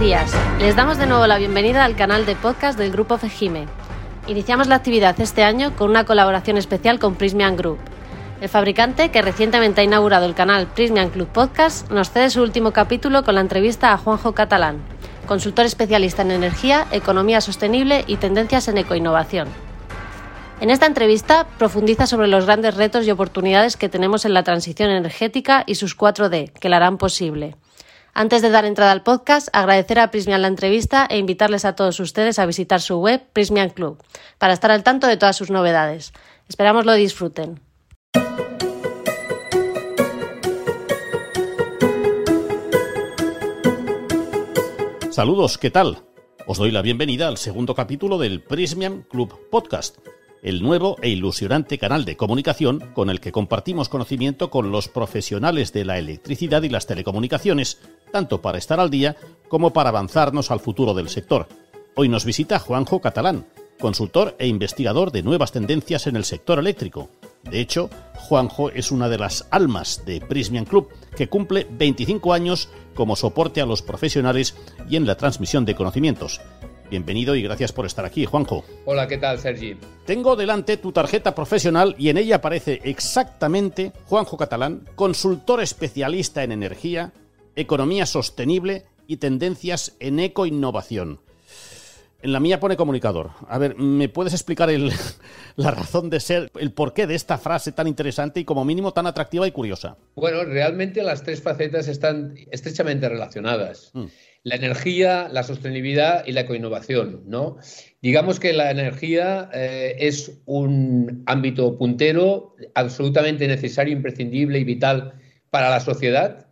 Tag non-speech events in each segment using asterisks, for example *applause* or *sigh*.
días. Les damos de nuevo la bienvenida al canal de podcast del Grupo Fejime. Iniciamos la actividad este año con una colaboración especial con Prismian Group. El fabricante, que recientemente ha inaugurado el canal Prismian Club Podcast, nos cede su último capítulo con la entrevista a Juanjo Catalán, consultor especialista en energía, economía sostenible y tendencias en ecoinnovación. En esta entrevista profundiza sobre los grandes retos y oportunidades que tenemos en la transición energética y sus 4D, que la harán posible. Antes de dar entrada al podcast, agradecer a Prismian la entrevista e invitarles a todos ustedes a visitar su web Prismian Club para estar al tanto de todas sus novedades. Esperamos lo disfruten. Saludos, ¿qué tal? Os doy la bienvenida al segundo capítulo del Prismian Club Podcast, el nuevo e ilusionante canal de comunicación con el que compartimos conocimiento con los profesionales de la electricidad y las telecomunicaciones, tanto para estar al día como para avanzarnos al futuro del sector. Hoy nos visita Juanjo Catalán, consultor e investigador de nuevas tendencias en el sector eléctrico. De hecho, Juanjo es una de las almas de Prismian Club, que cumple 25 años como soporte a los profesionales y en la transmisión de conocimientos. Bienvenido y gracias por estar aquí, Juanjo. Hola, ¿qué tal, Sergi? Tengo delante tu tarjeta profesional y en ella aparece exactamente Juanjo Catalán, consultor especialista en energía, economía sostenible y tendencias en ecoinnovación. En la mía pone comunicador. A ver, ¿me puedes explicar el, *laughs* la razón de ser, el porqué de esta frase tan interesante y como mínimo tan atractiva y curiosa? Bueno, realmente las tres facetas están estrechamente relacionadas. Mm la energía, la sostenibilidad y la ecoinnovación, ¿no? Digamos que la energía eh, es un ámbito puntero absolutamente necesario, imprescindible y vital para la sociedad.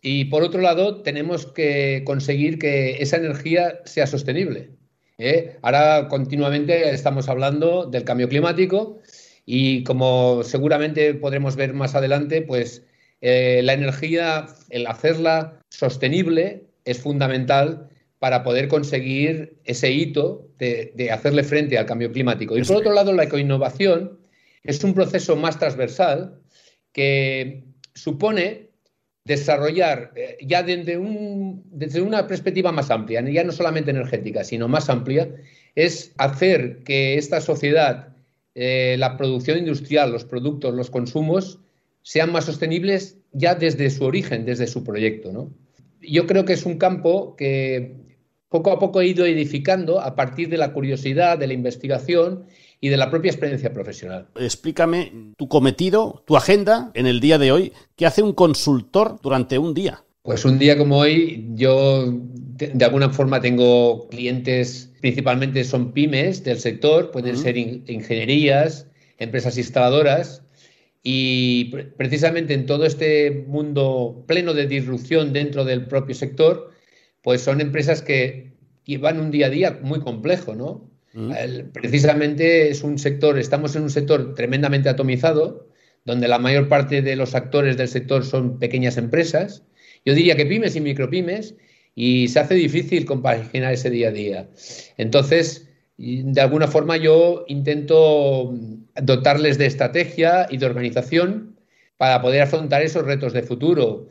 Y por otro lado, tenemos que conseguir que esa energía sea sostenible. ¿Eh? Ahora continuamente estamos hablando del cambio climático y como seguramente podremos ver más adelante, pues eh, la energía, el hacerla sostenible, es fundamental para poder conseguir ese hito de, hacerle frente al cambio climático. Y por otro lado, la ecoinnovación es un proceso más transversal que supone desarrollar eh, ya desde, un, desde, una perspectiva más amplia, ya no solamente energética, sino más amplia, es hacer que esta sociedad, eh, la producción industrial, los productos, los consumos, sean más sostenibles ya desde su origen, desde su proyecto. yo creo que es un campo que poco a poco he ido edificando a partir de la curiosidad, de la investigación y de la propia experiencia profesional. Explícame tu cometido, tu agenda en el día de hoy. ¿Qué hace un consultor durante un día? Pues un día como hoy, yo de alguna forma tengo clientes, principalmente son pymes del sector, pueden ser ingenierías, empresas instaladoras, y precisamente en todo este mundo pleno de disrupción dentro del propio sector, pues son empresas que llevan un día a día muy complejo, ¿no? Mm. precisamente es un sector, estamos en un sector tremendamente atomizado, donde la mayor parte de los actores del sector son pequeñas empresas. Yo diría que pymes y micropymes, y se hace difícil compaginar ese día a día. Entonces, de alguna forma yo intento dotarles de estrategia y de organización para poder afrontar esos retos de futuro,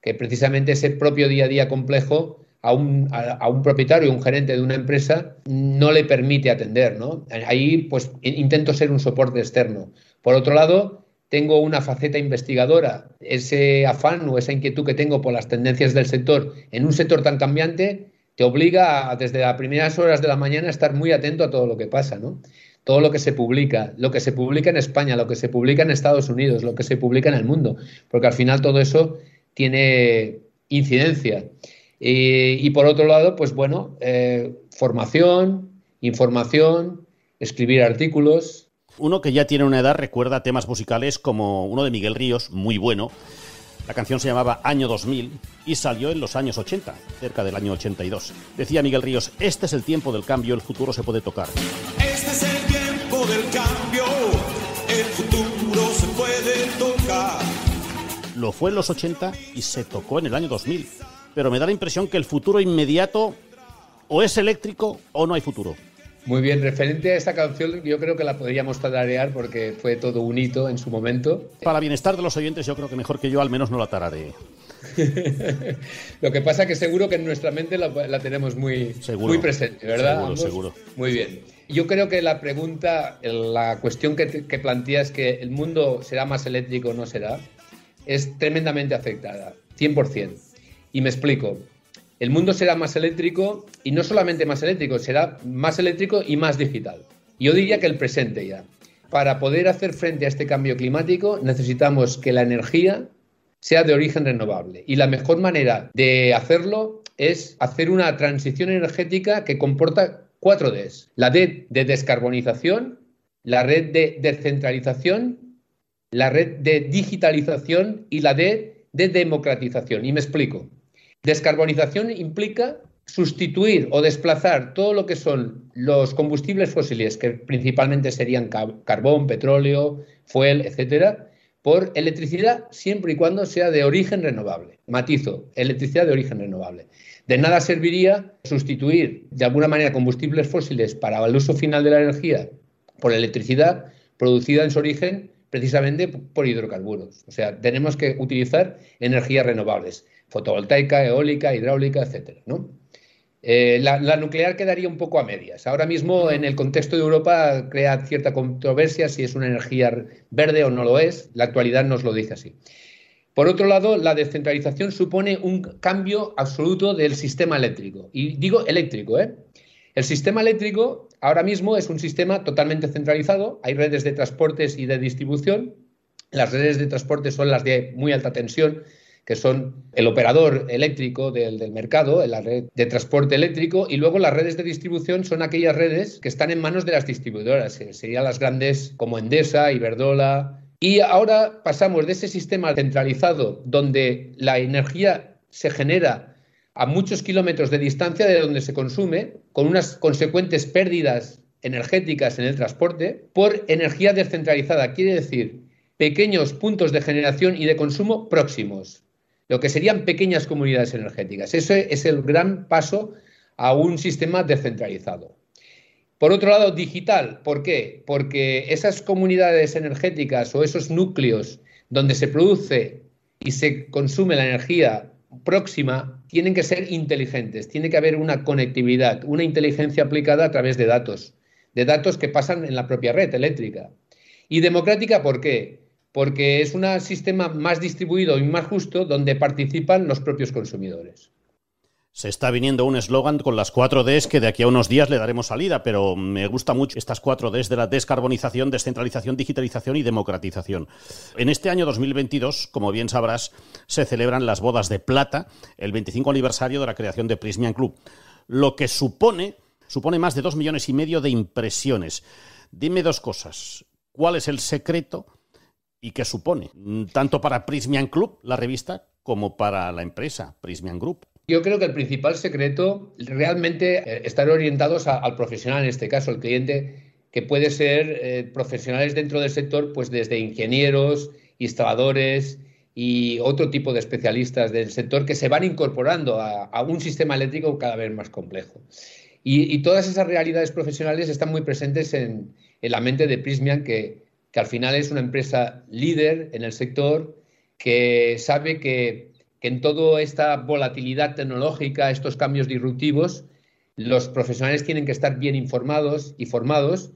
que precisamente ese propio día a día complejo a un, a, un propietario, un gerente de una empresa, no le permite atender. ¿no? Ahí pues intento ser un soporte externo. Por otro lado, tengo una faceta investigadora, ese afán o esa inquietud que tengo por las tendencias del sector en un sector tan cambiante te obliga desde las primeras horas de la mañana a estar muy atento a todo lo que pasa, ¿no? Todo lo que se publica, lo que se publica en España, lo que se publica en Estados Unidos, lo que se publica en el mundo, porque al final todo eso tiene incidencia. Y, por otro lado, pues bueno, eh, formación, información, escribir artículos. Uno que ya tiene una edad recuerda temas musicales como uno de Miguel Ríos, muy bueno, la canción se llamaba Año 2000 y salió en los años 80, cerca del año 82. Decía Miguel Ríos, este es el tiempo del cambio, el futuro se puede tocar. Este es el tiempo del cambio, el futuro se puede tocar. Lo fue en los 80 y se tocó en el año 2000. Pero me da la impresión que el futuro inmediato o es eléctrico o no hay futuro. Muy bien, referente a esta canción, yo creo que la podríamos tararear porque fue todo un hito en su momento. Para bienestar de los oyentes, yo creo que mejor que yo al menos no la tarareé. *laughs* Lo que pasa que seguro que en nuestra mente la, tenemos muy, muy presente, ¿verdad? Seguro, seguro. Muy bien. Yo creo que la pregunta, la cuestión que, que planteas que el mundo será más eléctrico o no será, es tremendamente afectada, 100%. Y me explico. El mundo será más eléctrico y no solamente más eléctrico, será más eléctrico y más digital. Yo diría que el presente ya. Para poder hacer frente a este cambio climático necesitamos que la energía sea de origen renovable. Y la mejor manera de hacerlo es hacer una transición energética que comporta cuatro Ds. La D de descarbonización, la red de descentralización, la red de digitalización y la D de democratización. Y me explico. Descarbonización implica sustituir o desplazar todo lo que son los combustibles fósiles, que principalmente serían carbón, petróleo, fuel, etcétera, por electricidad siempre y cuando sea de origen renovable. Matizo, electricidad de origen renovable. De nada serviría sustituir de alguna manera combustibles fósiles para el uso final de la energía por electricidad producida en su origen precisamente por hidrocarburos. O sea, tenemos que utilizar energías renovables fotovoltaica, eólica, hidráulica, etcétera, ¿no? Eh, la, nuclear quedaría un poco a medias. Ahora mismo, en el contexto de Europa, crea cierta controversia si es una energía verde o no lo es. La actualidad nos lo dice así. Por otro lado, la descentralización supone un cambio absoluto del sistema eléctrico. Y digo eléctrico, ¿eh? El sistema eléctrico ahora mismo es un sistema totalmente centralizado. Hay redes de transportes y de distribución. Las redes de transporte son las de muy alta tensión, que son el operador eléctrico del, mercado, la red de transporte eléctrico, y luego las redes de distribución son aquellas redes que están en manos de las distribuidoras, serían las grandes como Endesa, Iberdrola. Y ahora pasamos de ese sistema centralizado donde la energía se genera a muchos kilómetros de distancia de donde se consume, con unas consecuentes pérdidas energéticas en el transporte, por energía descentralizada. Quiere decir, pequeños puntos de generación y de consumo próximos lo que serían pequeñas comunidades energéticas. Ese es el gran paso a un sistema descentralizado. Por otro lado, digital. ¿Por qué? Porque esas comunidades energéticas o esos núcleos donde se produce y se consume la energía próxima tienen que ser inteligentes, tiene que haber una conectividad, una inteligencia aplicada a través de datos, de datos que pasan en la propia red eléctrica. Y democrática, ¿por qué? Porque es un sistema más distribuido y más justo donde participan los propios consumidores. Se está viniendo un eslogan con las cuatro Ds que de aquí a unos días le daremos salida, pero me gusta mucho estas cuatro Ds de la descarbonización, descentralización, digitalización y democratización. En este año 2022, como bien sabrás, se celebran las bodas de plata, el 25 aniversario de la creación de Prismian Club, lo que supone, supone más de dos millones y medio de impresiones. Dime dos cosas. ¿Cuál es el secreto? Y qué supone, mm, tanto para Prismian Club, la revista, como para la empresa Prismian Group. Yo creo que el principal secreto realmente eh, estar orientados al profesional, en este caso, el cliente, que puede ser eh, profesionales dentro del sector, pues desde ingenieros, instaladores y otro tipo de especialistas del sector que se van incorporando a, un sistema eléctrico cada vez más complejo. Y, todas esas realidades profesionales están muy presentes en, en la mente de Prismian, que, que al final es una empresa líder en el sector que sabe que, en toda esta volatilidad tecnológica, estos cambios disruptivos, los profesionales tienen que estar bien informados y formados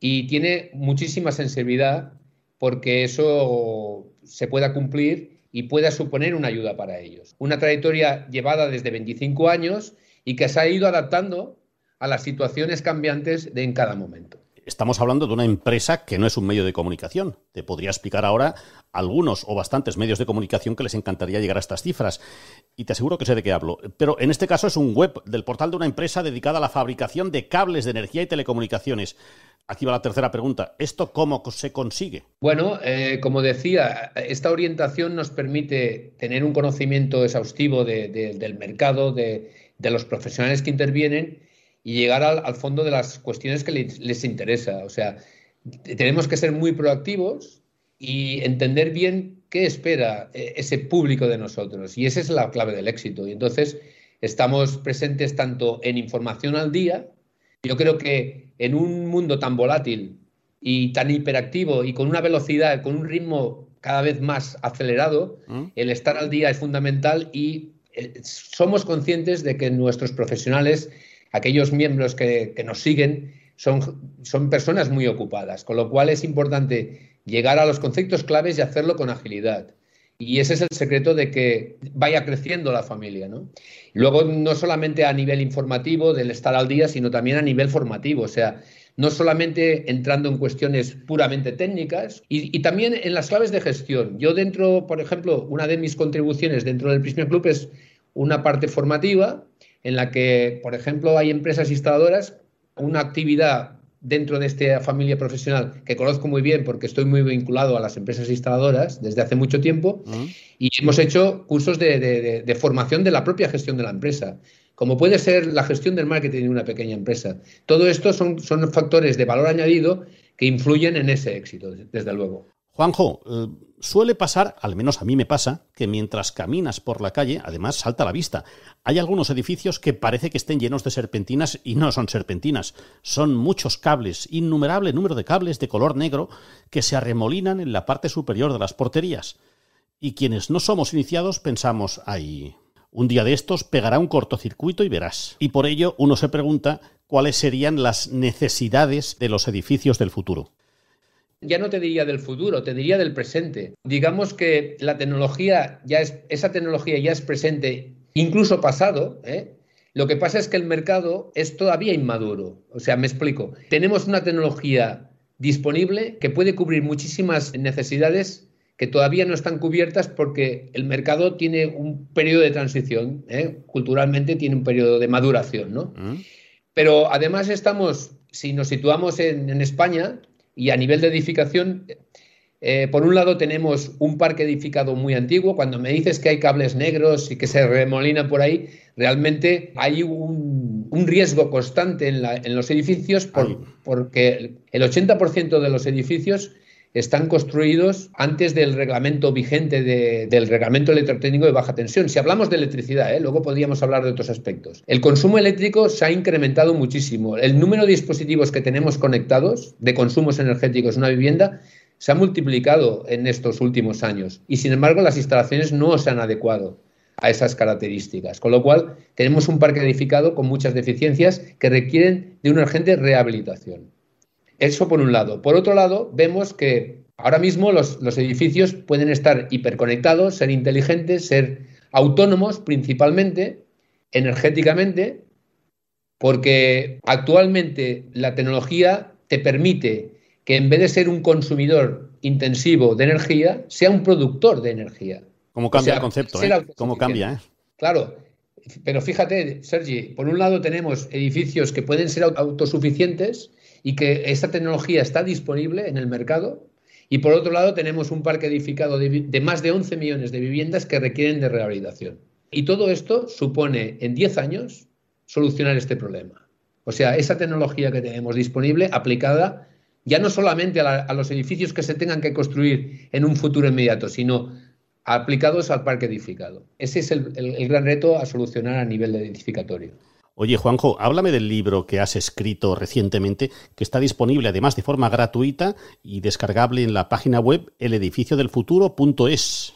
y tiene muchísima sensibilidad porque eso se pueda cumplir y pueda suponer una ayuda para ellos. Una trayectoria llevada desde 25 años y que se ha ido adaptando a las situaciones cambiantes de en cada momento estamos hablando de una empresa que no es un medio de comunicación. Te podría explicar ahora algunos o bastantes medios de comunicación que les encantaría llegar a estas cifras. Y te aseguro que sé de qué hablo. Pero en este caso es un web del portal de una empresa dedicada a la fabricación de cables de energía y telecomunicaciones. Aquí va la tercera pregunta. ¿Esto cómo se consigue? Bueno, eh, como decía, esta orientación nos permite tener un conocimiento exhaustivo del mercado, de, de los profesionales que intervienen y llegar al, fondo de las cuestiones que les, interesa. O sea, tenemos que ser muy proactivos y entender bien qué espera eh, ese público de nosotros. Y esa es la clave del éxito. Y entonces estamos presentes tanto en información al día. Yo creo que en un mundo tan volátil y tan hiperactivo y con una velocidad, con un ritmo cada vez más acelerado, ¿Mm? el estar al día es fundamental y eh, somos conscientes de que nuestros profesionales, aquellos miembros que, que nos siguen, son, son personas muy ocupadas, con lo cual es importante llegar a los conceptos claves y hacerlo con agilidad. Y ese es el secreto de que vaya creciendo la familia. ¿no? Luego, no solamente a nivel informativo, del estar al día, sino también a nivel formativo. O sea, no solamente entrando en cuestiones puramente técnicas y, y, también en las claves de gestión. Yo dentro, por ejemplo, una de mis contribuciones dentro del Prisma Club es una parte formativa en la que, por ejemplo, hay empresas instaladoras, una actividad dentro de esta familia profesional que conozco muy bien porque estoy muy vinculado a las empresas instaladoras desde hace mucho tiempo uh -huh. y hemos hecho cursos de, de, de, formación de la propia gestión de la empresa, como puede ser la gestión del marketing de una pequeña empresa. Todo esto son, son factores de valor añadido que influyen en ese éxito, desde luego. Juanjo, eh, suele pasar, al menos a mí me pasa, que mientras caminas por la calle, además salta a la vista. Hay algunos edificios que parece que estén llenos de serpentinas y no son serpentinas. Son muchos cables, innumerable número de cables de color negro que se arremolinan en la parte superior de las porterías. Y quienes no somos iniciados pensamos, ay, un día de estos pegará un cortocircuito y verás. Y por ello uno se pregunta cuáles serían las necesidades de los edificios del futuro ya no te diría del futuro, te diría del presente. Digamos que la tecnología ya es, esa tecnología ya es presente, incluso pasado. ¿eh? Lo que pasa es que el mercado es todavía inmaduro. O sea, me explico. Tenemos una tecnología disponible que puede cubrir muchísimas necesidades que todavía no están cubiertas porque el mercado tiene un periodo de transición, ¿eh? culturalmente tiene un periodo de maduración, ¿no? ¿Mm? Pero además estamos, si nos situamos en, en España, y a nivel de edificación, eh, por un lado tenemos un parque edificado muy antiguo. Cuando me dices que hay cables negros y que se remolinan por ahí, realmente hay un, un riesgo constante en, la, en los edificios por, porque el 80% de los edificios están construidos antes del reglamento vigente de, del reglamento electrotécnico de baja tensión. Si hablamos de electricidad, ¿eh? luego podríamos hablar de otros aspectos. El consumo eléctrico se ha incrementado muchísimo. El número de dispositivos que tenemos conectados de consumos energéticos en una vivienda se ha multiplicado en estos últimos años y sin embargo las instalaciones no se han adecuado a esas características, con lo cual tenemos un parque edificado con muchas deficiencias que requieren de una urgente rehabilitación. Eso por un lado. Por otro lado, vemos que ahora mismo los, los, edificios pueden estar hiperconectados, ser inteligentes, ser autónomos principalmente, energéticamente, porque actualmente la tecnología te permite que en vez de ser un consumidor intensivo de energía, sea un productor de energía. ¿Cómo cambia o sea, el concepto? ¿eh? ¿Cómo cambia? Eh? Claro, pero fíjate, Sergi, por un lado tenemos edificios que pueden ser autosuficientes, y que esta tecnología está disponible en el mercado. Y por otro lado, tenemos un parque edificado de, más de 11 millones de viviendas que requieren de rehabilitación. Y todo esto supone en 10 años solucionar este problema. O sea, esa tecnología que tenemos disponible aplicada ya no solamente a, los edificios que se tengan que construir en un futuro inmediato, sino aplicados al parque edificado. Ese es el, el, el gran reto a solucionar a nivel edificatorio. Oye, Juanjo, háblame del libro que has escrito recientemente, que está disponible además de forma gratuita y descargable en la página web elediciciodelfuturo.es.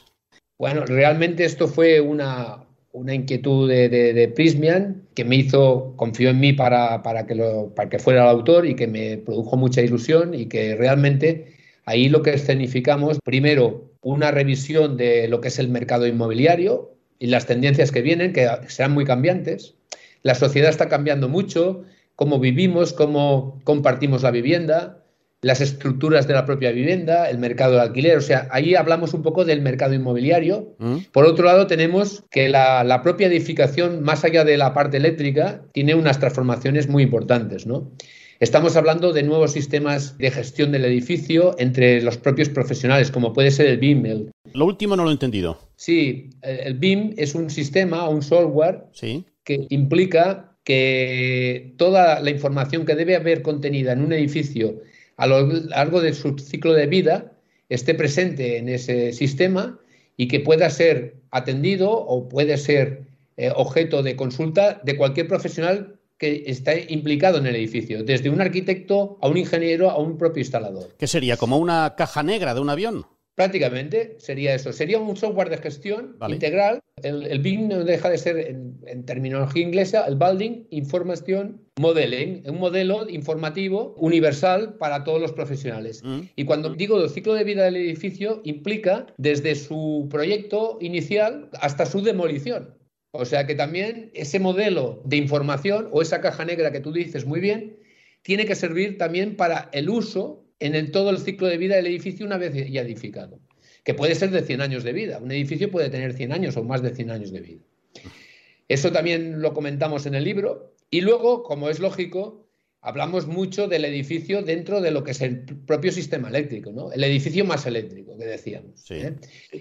Bueno, realmente esto fue una, una inquietud de, Prismian que me hizo, confió en mí para, para, que lo, para que fuera el autor y que me produjo mucha ilusión y que realmente ahí lo que escenificamos, primero, una revisión de lo que es el mercado inmobiliario y las tendencias que vienen, que serán muy cambiantes la sociedad está cambiando mucho, cómo vivimos, cómo compartimos la vivienda, las estructuras de la propia vivienda, el mercado de alquiler. O sea, ahí hablamos un poco del mercado inmobiliario. ¿Mm? Por otro lado, tenemos que la, la, propia edificación, más allá de la parte eléctrica, tiene unas transformaciones muy importantes, ¿no? Estamos hablando de nuevos sistemas de gestión del edificio entre los propios profesionales, como puede ser el BIM. El... Lo último no lo he entendido. Sí, el BIM es un sistema, un software ¿Sí? Que implica que toda la información que debe haber contenida en un edificio a lo largo de su ciclo de vida esté presente en ese sistema y que pueda ser atendido o puede ser eh, objeto de consulta de cualquier profesional que está implicado en el edificio, desde un arquitecto a un ingeniero a un propio instalador. ¿Qué sería? ¿Como una caja negra de un avión? Prácticamente sería eso. Sería un software de gestión integral. El, el, BIM no deja de ser, en, terminología inglesa, el Building Information Modeling, un modelo informativo universal para todos los profesionales. Mm. Y cuando digo el ciclo de vida del edificio, implica desde su proyecto inicial hasta su demolición. O sea que también ese modelo de información o esa caja negra que tú dices muy bien, tiene que servir también para el uso en el, todo el ciclo de vida del edificio una vez ya edificado, que puede ser de 100 años de vida. Un edificio puede tener 100 años o más de 100 años de vida. Eso también lo comentamos en el libro. Y luego, como es lógico, hablamos mucho del edificio dentro de lo que es el propio sistema eléctrico, ¿no? El edificio más eléctrico, que decíamos. ¿eh?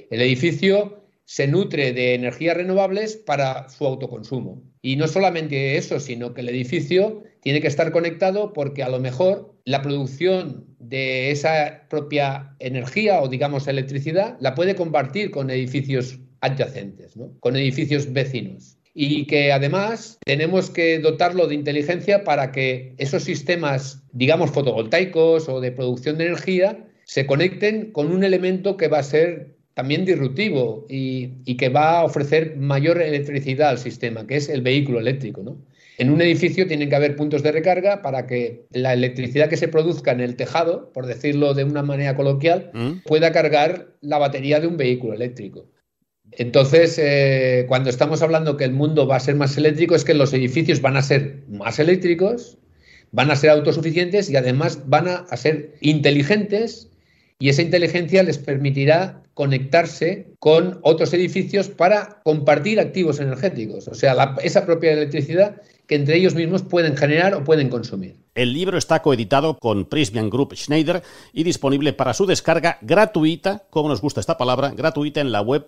El edificio se nutre de energías renovables para su autoconsumo. Y no solamente eso, sino que el edificio tiene que estar conectado porque a lo mejor la producción de esa propia energía o digamos electricidad la puede compartir con edificios adyacentes, con edificios vecinos. Y que además tenemos que dotarlo de inteligencia para que esos sistemas, digamos, fotovoltaicos o de producción de energía, se conecten con un elemento que va a ser también disruptivo y, que va a ofrecer mayor electricidad al sistema, que es el vehículo eléctrico. ¿no? En un edificio tienen que haber puntos de recarga para que la electricidad que se produzca en el tejado, por decirlo de una manera coloquial, mm. pueda cargar la batería de un vehículo eléctrico. Entonces, eh, cuando estamos hablando que el mundo va a ser más eléctrico, es que los edificios van a ser más eléctricos, van a ser autosuficientes y además van a ser inteligentes y esa inteligencia les permitirá conectarse con otros edificios para compartir activos energéticos, o sea, esa propia electricidad que entre ellos mismos pueden generar o pueden consumir. El libro está coeditado con Prismian Group Schneider y disponible para su descarga gratuita, como nos gusta esta palabra, gratuita en la web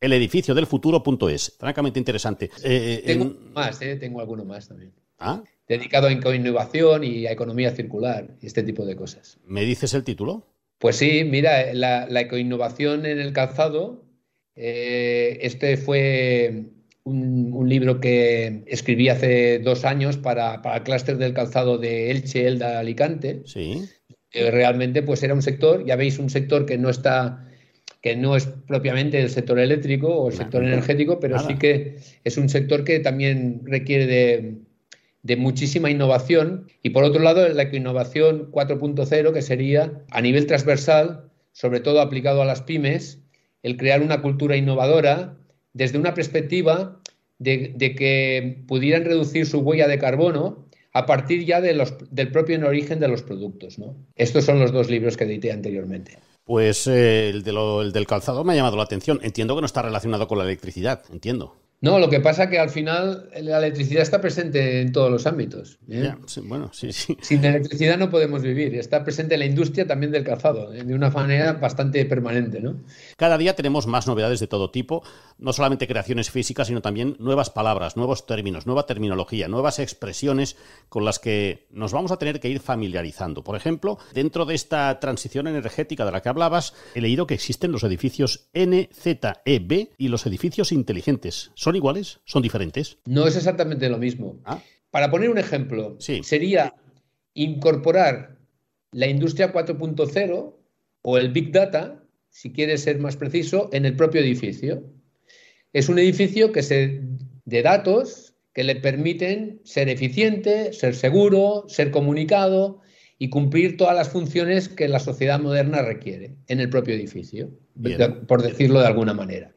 eledificiodelfuturo.es. Francamente interesante. Eh, eh, tengo más, eh, tengo alguno más también. ¿Ah? Dedicado a innovación y a economía circular y este tipo de cosas. ¿Me dices el título? Pues sí, mira, la, la ecoinnovación en el calzado, eh, este fue un, libro que escribí hace dos años para, el clúster del calzado de Elche, Elda, Alicante. Sí. realmente, pues era un sector, ya veis, un sector que no está que no es propiamente el sector eléctrico o el sector energético, pero sí que es un sector que también requiere de, de muchísima innovación y por otro lado la innovación 4.0 que sería a nivel transversal, sobre todo aplicado a las pymes, el crear una cultura innovadora desde una perspectiva de, que pudieran reducir su huella de carbono a partir ya de los, del propio origen de los productos. ¿no? Estos son los dos libros que edité anteriormente. Pues eh, el, de el del calzado me ha llamado la atención. Entiendo que no está relacionado con la electricidad, entiendo. No, lo que pasa es que al final la electricidad está presente en todos los ámbitos. ¿eh? bueno, sí, sí. Sin electricidad no podemos vivir. Está presente en la industria también del calzado, ¿eh? de una manera bastante permanente. ¿no? Cada día tenemos más novedades de todo tipo, no solamente creaciones físicas, sino también nuevas palabras, nuevos términos, nueva terminología, nuevas expresiones con las que nos vamos a tener que ir familiarizando. Por ejemplo, dentro de esta transición energética de la que hablabas, he leído que existen los edificios NZEB y los edificios inteligentes ¿Son iguales? ¿Son diferentes? No es exactamente lo mismo. Ah. Para poner un ejemplo, sería incorporar la industria 4.0 o el Big Data, si quieres ser más preciso, en el propio edificio. Es un edificio que se, de datos que le permiten ser eficiente, ser seguro, ser comunicado y cumplir todas las funciones que la sociedad moderna requiere en el propio edificio, por decirlo de alguna manera.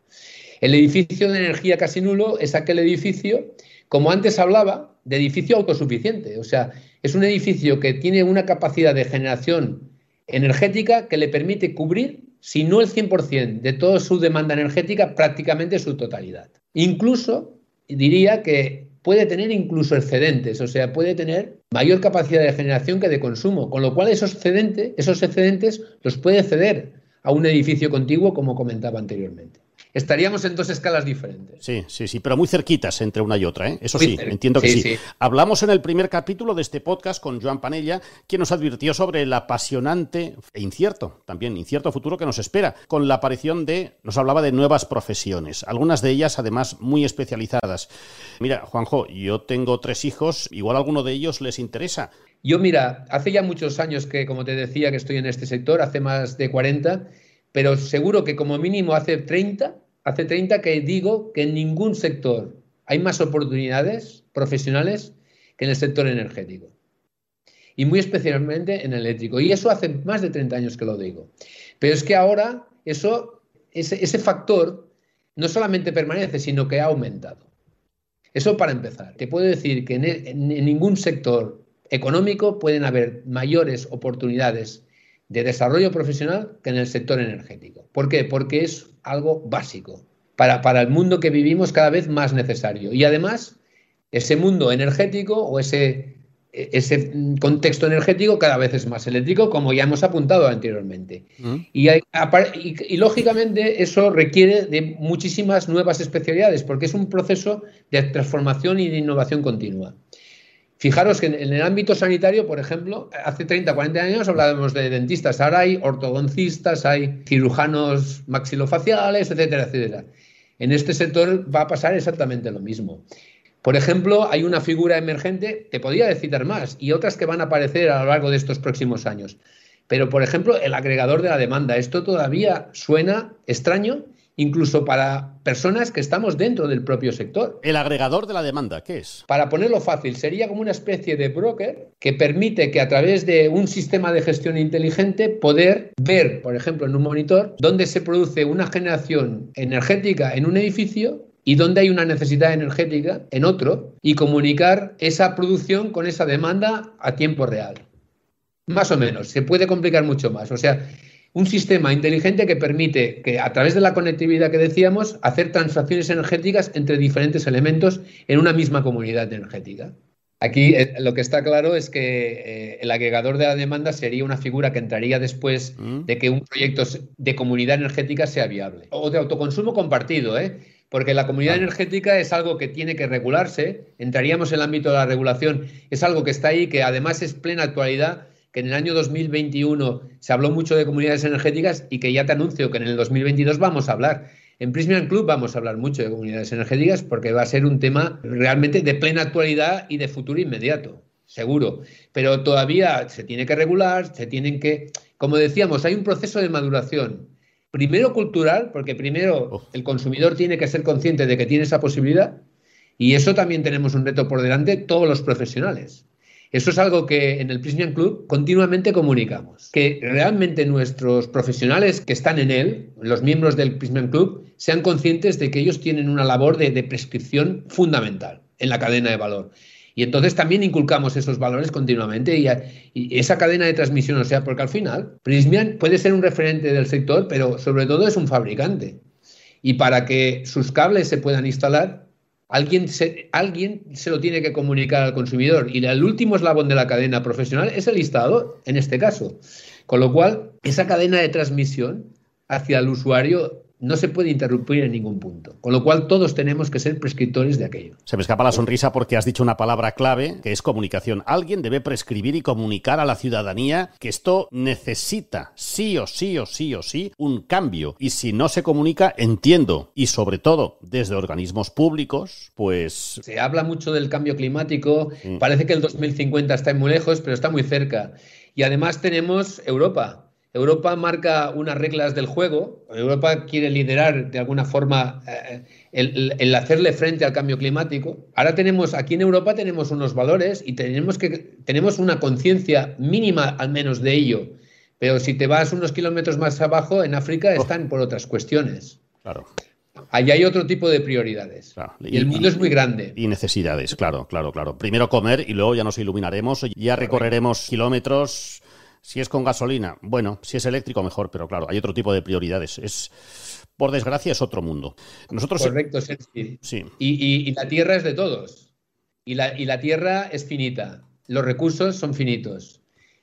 El edificio de energía casi nulo es aquel edificio, como antes hablaba, de edificio autosuficiente. O sea, es un edificio que tiene una capacidad de generación energética que le permite cubrir, si no el 100% de toda su demanda energética, prácticamente su totalidad. Incluso diría que puede tener incluso excedentes, o sea, puede tener mayor capacidad de generación que de consumo, con lo cual esos excedentes, esos excedentes los puede ceder a un edificio contiguo, como comentaba anteriormente estaríamos en dos escalas diferentes. Sí, sí, sí, pero muy cerquitas entre una y otra, ¿eh? Eso sí, entiendo que sí, Hablamos en el primer capítulo de este podcast con Joan Panella, quien nos advirtió sobre el apasionante e incierto, también incierto futuro que nos espera, con la aparición de, nos hablaba de nuevas profesiones, algunas de ellas además muy especializadas. Mira, Juanjo, yo tengo tres hijos, igual a alguno de ellos les interesa. Yo, mira, hace ya muchos años que, como te decía, que estoy en este sector, hace más de 40, pero seguro que como mínimo hace 30, hace 30 que digo que en ningún sector hay más oportunidades profesionales que en el sector energético. Y muy especialmente en el eléctrico. Y eso hace más de 30 años que lo digo. Pero es que ahora eso, ese, ese factor no solamente permanece, sino que ha aumentado. Eso para empezar. Te puedo decir que en, ningún sector económico pueden haber mayores oportunidades de desarrollo profesional que en el sector energético. ¿Por qué? Porque es algo básico, para, para el mundo que vivimos cada vez más necesario. Y además, ese mundo energético o ese e-, ese contexto energético cada vez es más eléctrico, como ya hemos apuntado anteriormente. Mm. Y, y, lógicamente eso requiere de muchísimas nuevas especialidades, porque es un proceso de transformación y de innovación continua. Fijaros que en, el ámbito sanitario, por ejemplo, hace 30, 40 años hablábamos de dentistas, ahora hay ortodoncistas, hay cirujanos maxilofaciales, etcétera, etcétera. En este sector va a pasar exactamente lo mismo. Por ejemplo, hay una figura emergente, te podría citar más, y otras que van a aparecer a lo largo de estos próximos años. Pero, por ejemplo, el agregador de la demanda. Esto todavía suena extraño, incluso para personas que estamos dentro del propio sector. El agregador de la demanda, ¿qué es? Para ponerlo fácil, sería como una especie de broker que permite que a través de un sistema de gestión inteligente poder ver, por ejemplo, en un monitor, dónde se produce una generación energética en un edificio y dónde hay una necesidad energética en otro y comunicar esa producción con esa demanda a tiempo real. Más o menos, se puede complicar mucho más. O sea, un sistema inteligente que permite que a través de la conectividad que decíamos, hacer transacciones energéticas entre diferentes elementos en una misma comunidad energética. Aquí eh, lo que está claro es que eh, el agregador de la demanda sería una figura que entraría después mm. de que un proyecto de comunidad energética sea viable. O de autoconsumo compartido, ¿eh? porque la comunidad energética es algo que tiene que regularse, entraríamos en el ámbito de la regulación, es algo que está ahí, que además es plena actualidad, que en el año 2021 se habló mucho de comunidades energéticas y que ya te anuncio que en el 2022 vamos a hablar. En Prismian Club vamos a hablar mucho de comunidades energéticas porque va a ser un tema realmente de plena actualidad y de futuro inmediato, seguro. Pero todavía se tiene que regular, se tienen que, como decíamos, hay un proceso de maduración primero cultural, porque primero el consumidor tiene que ser consciente de que tiene esa posibilidad, y eso también tenemos un reto por delante todos los profesionales. Eso es algo que en el Prismian Club continuamente comunicamos, que realmente nuestros profesionales que están en él, los miembros del Prismian Club, sean conscientes de que ellos tienen una labor de, prescripción fundamental en la cadena de valor y entonces también inculcamos esos valores continuamente y, esa cadena de transmisión, o sea, porque al final Prismian puede ser un referente del sector, pero sobre todo es un fabricante. Y para que sus cables se puedan instalar, alguien se, alguien se lo tiene que comunicar al consumidor. Y el último eslabón de la cadena profesional es el instalador, en este caso. Con lo cual, esa cadena de transmisión hacia el usuario no se puede interrumpir en ningún punto. Con lo cual todos tenemos que ser prescriptores de aquello. Se me escapa la sonrisa porque has dicho una palabra clave que es comunicación. Alguien debe prescribir y comunicar a la ciudadanía que esto necesita sí o sí o sí o sí un cambio. Y si no se comunica, entiendo, y sobre todo desde organismos públicos, pues... Se habla mucho del cambio climático, parece que el 2050 está muy lejos, pero está muy cerca. Y además tenemos Europa, Europa marca unas reglas del juego, Europa quiere liderar de alguna forma eh, el, hacerle frente al cambio climático. Ahora tenemos, aquí en Europa tenemos unos valores y tenemos, que, tenemos una conciencia mínima al menos de ello, pero si te vas unos kilómetros más abajo, en África oh. están por otras cuestiones. Claro. Allí hay otro tipo de prioridades. Y, el mundo es muy grande. Y necesidades, claro, claro, claro. Primero comer y luego ya nos iluminaremos, ya recorreremos kilómetros si es con gasolina, bueno, si es eléctrico, mejor, pero claro, hay otro tipo de prioridades. Es, por desgracia, es otro mundo. Nosotros, Correcto, sí. sí. Y, la tierra es de todos. Y la, y la tierra es finita. Los recursos son finitos.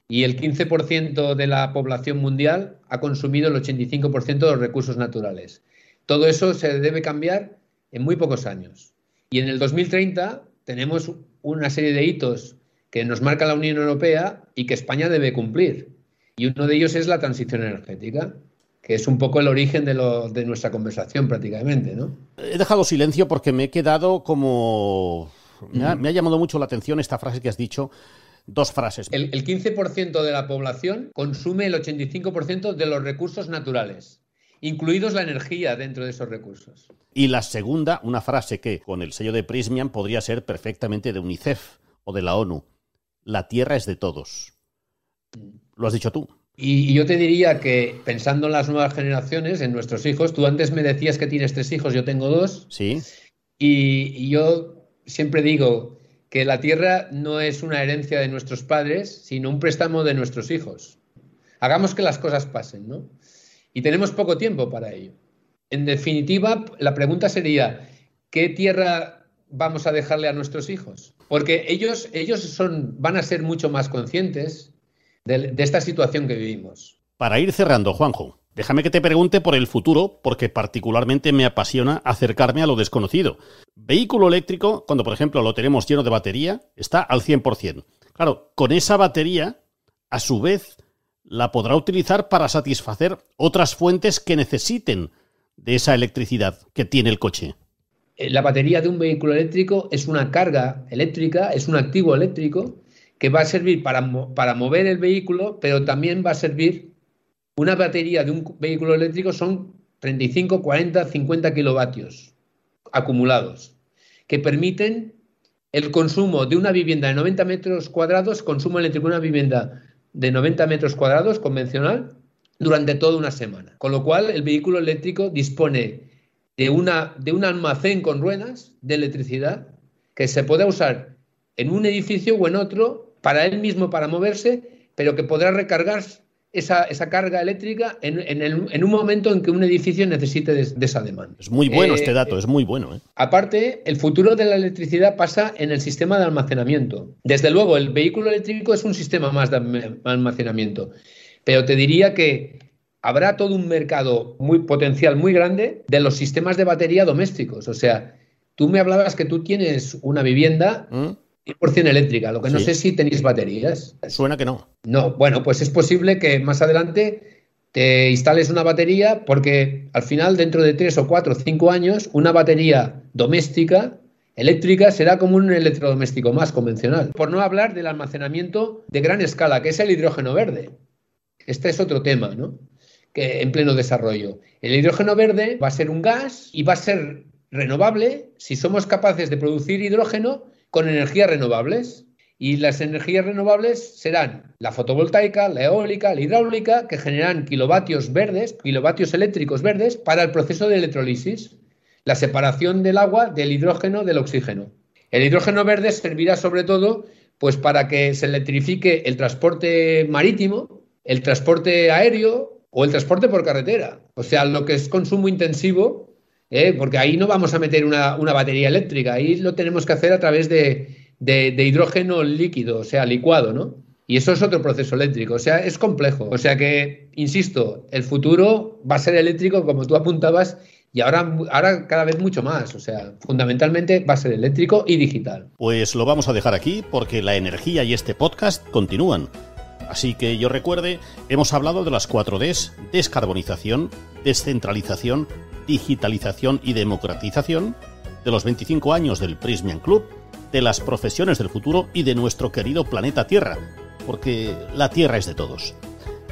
Y el 15% de la población mundial ha consumido el 85% de los recursos naturales. Todo eso se debe cambiar en muy pocos años. Y en el 2030 tenemos una serie de hitos que nos marca la Unión Europea y que España debe cumplir. Y uno de ellos es la transición energética, que es un poco el origen de, lo, de nuestra conversación prácticamente. ¿no? He dejado silencio porque me he quedado como... Me ha, llamado mucho la atención esta frase que has dicho dos frases. El, el 15% de la población consume el 85% de los recursos naturales, incluidos la energía dentro de esos recursos. Y la segunda, una frase que con el sello de Prismian podría ser perfectamente de UNICEF o de la ONU. La Tierra es de todos. Lo has dicho tú. Y, y yo te diría que pensando en las nuevas generaciones, en nuestros hijos, tú antes me decías que tienes tres hijos, yo tengo dos, Sí. y, y yo siempre digo que la tierra no es una herencia de nuestros padres, sino un préstamo de nuestros hijos. Hagamos que las cosas pasen, ¿no? Y tenemos poco tiempo para ello. En definitiva, la pregunta sería, ¿qué tierra vamos a dejarle a nuestros hijos? Porque ellos, ellos son, van a ser mucho más conscientes de, de esta situación que vivimos. Para ir cerrando, Juanjo, déjame que te pregunte por el futuro, porque particularmente me apasiona acercarme a lo desconocido. Vehículo eléctrico, cuando por ejemplo lo tenemos lleno de batería, está al 100%. Claro, con esa batería, a su vez, la podrá utilizar para satisfacer otras fuentes que necesiten de esa electricidad que tiene el coche. Eh, La batería de un vehículo eléctrico es una carga eléctrica, es un activo eléctrico que va a servir para, para mover el vehículo, pero también va a servir, una batería de un vehículo eléctrico son 35, 40, 50 kilovatios acumulados, que permiten el consumo de una vivienda de 90 metros cuadrados, consumo eléctrico de una vivienda de 90 metros cuadrados convencional durante toda una semana. Con lo cual, el vehículo eléctrico dispone de, una, de un almacén con ruedas de electricidad que se puede usar en un edificio o en otro para él mismo para moverse, pero que podrá recargar esa, esa carga eléctrica en, en el- en un momento en que un edificio necesite de, de esa demanda. Es muy bueno Eh, este dato, es muy bueno. ¿eh? Aparte, el futuro de la electricidad pasa en el sistema de almacenamiento. Desde luego, el vehículo eléctrico es un sistema más de alm- almacenamiento, pero te diría que habrá todo un mercado muy potencial muy grande de los sistemas de batería domésticos. O sea, tú me hablabas que tú tienes una vivienda ¿Mm? 100% eléctrica, lo que no Sí. sé si tenéis baterías. Suena que no. No, bueno, pues es posible que más adelante te instales una batería porque al final, dentro de tres o cuatro o cinco años, una batería doméstica eléctrica será como un electrodoméstico más convencional. Por no hablar del almacenamiento de gran escala, que es el hidrógeno verde. Este es otro tema, ¿no? En pleno desarrollo. El hidrógeno verde va a ser un gas y va a ser renovable si somos capaces de producir hidrógeno con energías renovables. Y las energías renovables serán la fotovoltaica, la eólica, la hidráulica, que generan kilovatios verdes, kilovatios eléctricos verdes para el proceso de electrolisis, la separación del agua del hidrógeno del oxígeno. El hidrógeno verde servirá sobre todo pues para que se electrifique el transporte marítimo, el transporte aéreo o el transporte por carretera. O sea, lo que es consumo intensivo, ¿eh? porque ahí no vamos a meter una, una batería eléctrica, ahí lo tenemos que hacer a través de, de- hidrógeno líquido, o sea, licuado, ¿no? Y eso es otro proceso eléctrico, o sea, es complejo. O sea que, insisto, el futuro va a ser eléctrico, como tú apuntabas, y ahora, ahora cada vez mucho más. O sea, fundamentalmente va a ser eléctrico y digital. Pues lo vamos a dejar aquí porque la energía y este podcast continúan. Así que yo recuerde, hemos hablado de las 4 Ds, descarbonización, descentralización, digitalización y democratización, de los 25 años del Prismian Club, de las profesiones del futuro y de nuestro querido planeta Tierra, porque la Tierra es de todos.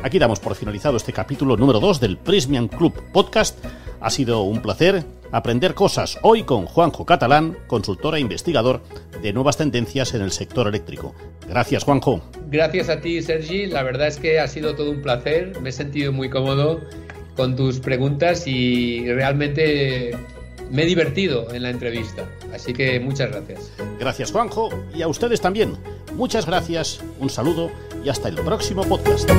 Aquí damos por finalizado este capítulo número 2 del Prismian Club Podcast. Ha sido un placer aprender cosas hoy con Juanjo Catalán, consultor e investigador de nuevas tendencias en el sector eléctrico. Gracias, Juanjo. Gracias a ti, Sergi. La verdad es que ha sido todo un placer. Me he sentido muy cómodo con tus preguntas y realmente me he divertido en la entrevista. Así que muchas gracias. Gracias, Juanjo, y a ustedes también. Muchas gracias, un saludo y hasta el próximo podcast.